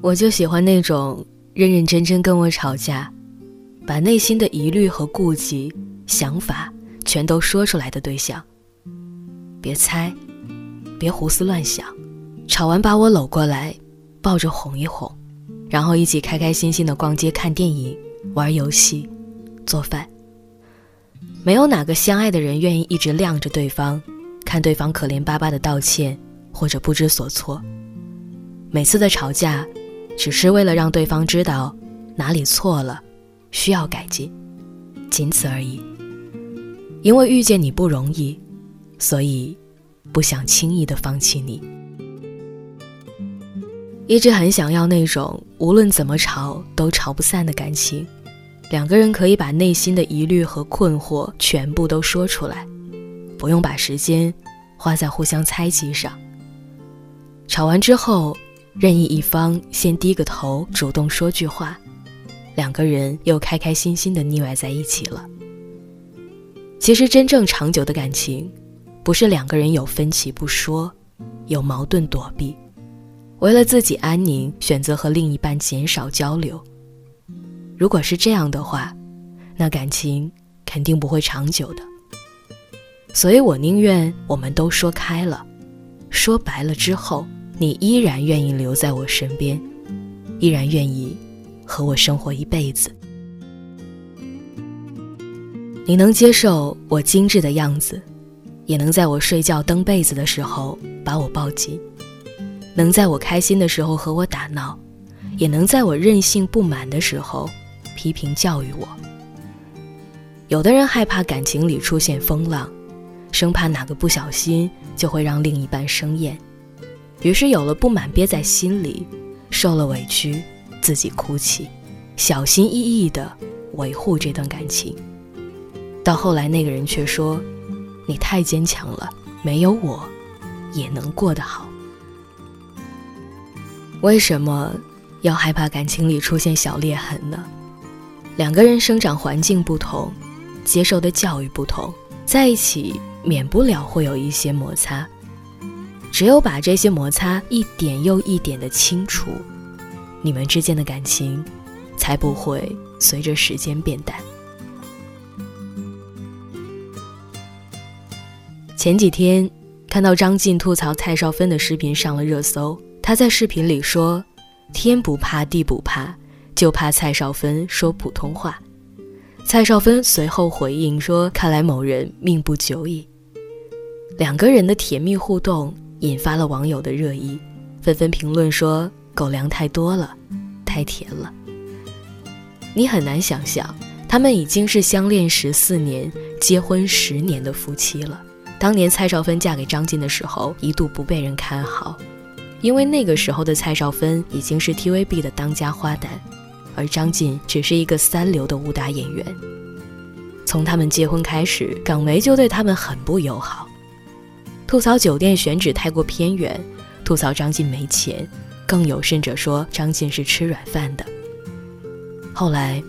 我就喜欢那种认认真真跟我吵架，把内心的疑虑和顾忌、想法全都说出来的对象。别猜，别胡思乱想，吵完把我搂过来，抱着哄一哄，然后一起开开心心的逛街、看电影、玩游戏、做饭。没有哪个相爱的人愿意一直晾着对方，看对方可怜巴巴的道歉或者不知所措。每次的吵架。只是为了让对方知道哪里错了，需要改进，仅此而已。因为遇见你不容易，所以不想轻易的放弃你。一直很想要那种无论怎么吵都吵不散的感情，两个人可以把内心的疑虑和困惑全部都说出来，不用把时间花在互相猜忌上。吵完之后。任意一方先低个头，主动说句话，两个人又开开心心的腻歪在一起了。其实真正长久的感情，不是两个人有分歧不说，有矛盾躲避，为了自己安宁选择和另一半减少交流。如果是这样的话，那感情肯定不会长久的。所以我宁愿我们都说开了，说白了之后。你依然愿意留在我身边，依然愿意和我生活一辈子。你能接受我精致的样子，也能在我睡觉蹬被子的时候把我抱紧，能在我开心的时候和我打闹，也能在我任性不满的时候批评教育我。有的人害怕感情里出现风浪，生怕哪个不小心就会让另一半生厌。于是有了不满憋在心里，受了委屈，自己哭泣，小心翼翼地维护这段感情。到后来，那个人却说：“你太坚强了，没有我，也能过得好。”为什么要害怕感情里出现小裂痕呢？两个人生长环境不同，接受的教育不同，在一起免不了会有一些摩擦。只有把这些摩擦一点又一点的清除，你们之间的感情才不会随着时间变淡。前几天看到张晋吐槽蔡少芬的视频上了热搜，他在视频里说：“天不怕地不怕，就怕蔡少芬说普通话。”蔡少芬随后回应说：“看来某人命不久矣。”两个人的甜蜜互动。引发了网友的热议，纷纷评论说：“狗粮太多了，太甜了。”你很难想象，他们已经是相恋十四年、结婚十年的夫妻了。当年蔡少芬嫁给张晋的时候，一度不被人看好，因为那个时候的蔡少芬已经是 TVB 的当家花旦，而张晋只是一个三流的武打演员。从他们结婚开始，港媒就对他们很不友好。吐槽酒店选址太过偏远，吐槽张晋没钱，更有甚者说张晋是吃软饭的。后来，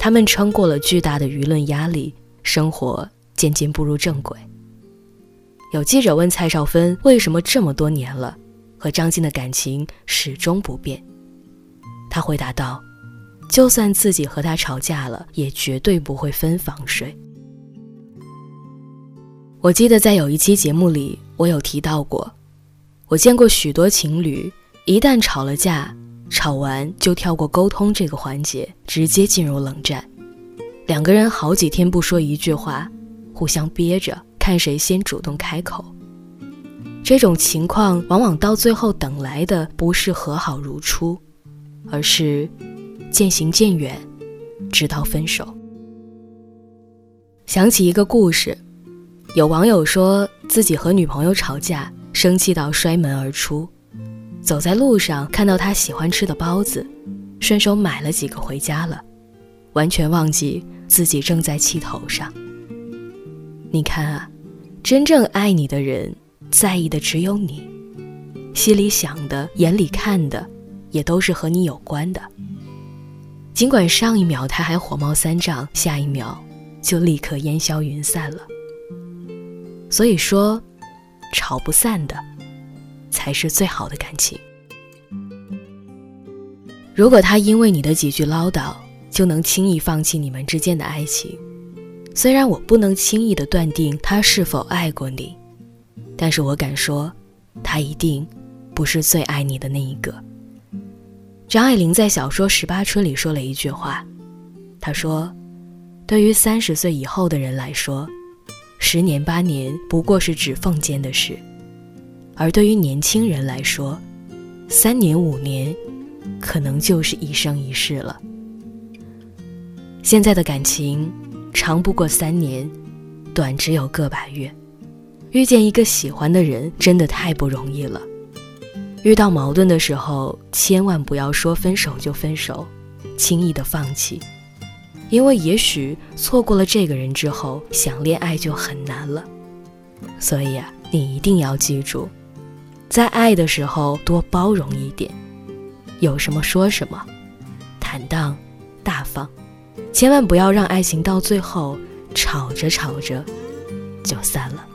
他们撑过了巨大的舆论压力，生活渐渐步入正轨。有记者问蔡少芬为什么这么多年了，和张晋的感情始终不变？他回答道：“就算自己和他吵架了，也绝对不会分房睡。”我记得在有一期节目里，我有提到过，我见过许多情侣，一旦吵了架，吵完就跳过沟通这个环节，直接进入冷战，两个人好几天不说一句话，互相憋着，看谁先主动开口。这种情况往往到最后等来的不是和好如初，而是渐行渐远，直到分手。想起一个故事。有网友说自己和女朋友吵架，生气到摔门而出，走在路上看到他喜欢吃的包子，顺手买了几个回家了，完全忘记自己正在气头上。你看啊，真正爱你的人，在意的只有你，心里想的、眼里看的，也都是和你有关的。尽管上一秒他还火冒三丈，下一秒就立刻烟消云散了。所以说，吵不散的，才是最好的感情。如果他因为你的几句唠叨就能轻易放弃你们之间的爱情，虽然我不能轻易的断定他是否爱过你，但是我敢说，他一定不是最爱你的那一个。张爱玲在小说《十八春》里说了一句话，她说：“对于三十岁以后的人来说，十年八年不过是指缝间的事；而对于年轻人来说，三年五年，可能就是一生一世了。现在的感情，长不过三年，短只有个把月。遇见一个喜欢的人，真的太不容易了。”遇到矛盾的时候，千万不要说分手就分手，轻易的放弃，因为也许错过了这个人之后，想恋爱就很难了。所以啊，你一定要记住，在爱的时候多包容一点，有什么说什么，坦荡大方，千万不要让爱情到最后吵着吵着就散了。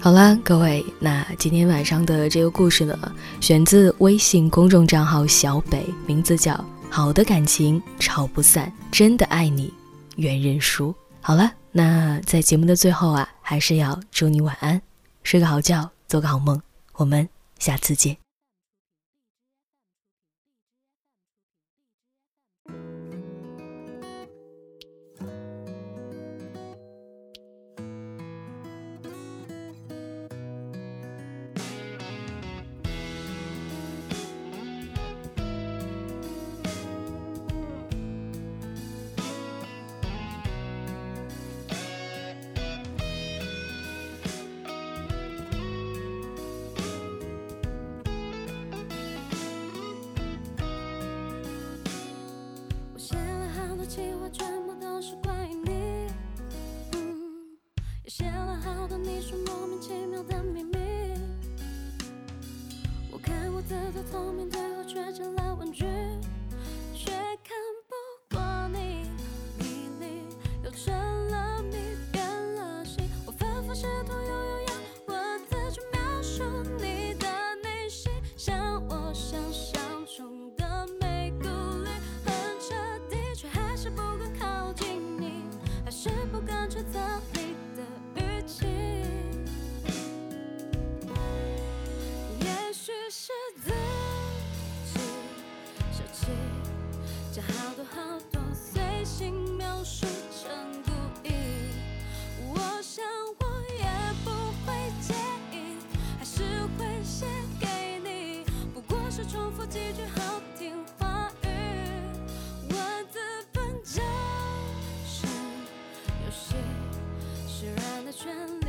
好了，各位，那今天晚上的这个故事呢，选自微信公众账号小北，名字叫《好的感情吵不散，真的爱你，愿认输》。好了，那在节目的最后啊，还是要祝你晚安，睡个好觉，做个好梦，我们下次见。计划全部都是关于你，也写了好多你说莫名其妙的秘密。我看过自作聪明，最后却成了问句。将好多好多随性描述成故意，我想我也不会介意，还是会写给你，不过是重复几句好听话语，文字本就是游戏，释然的权利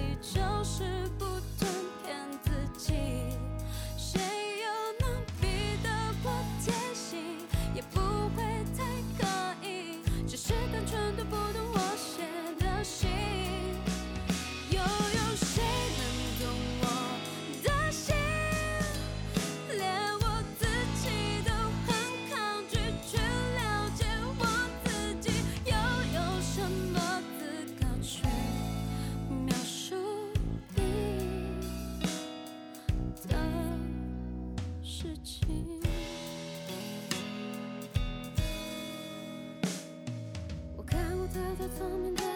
time and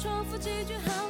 重复几句好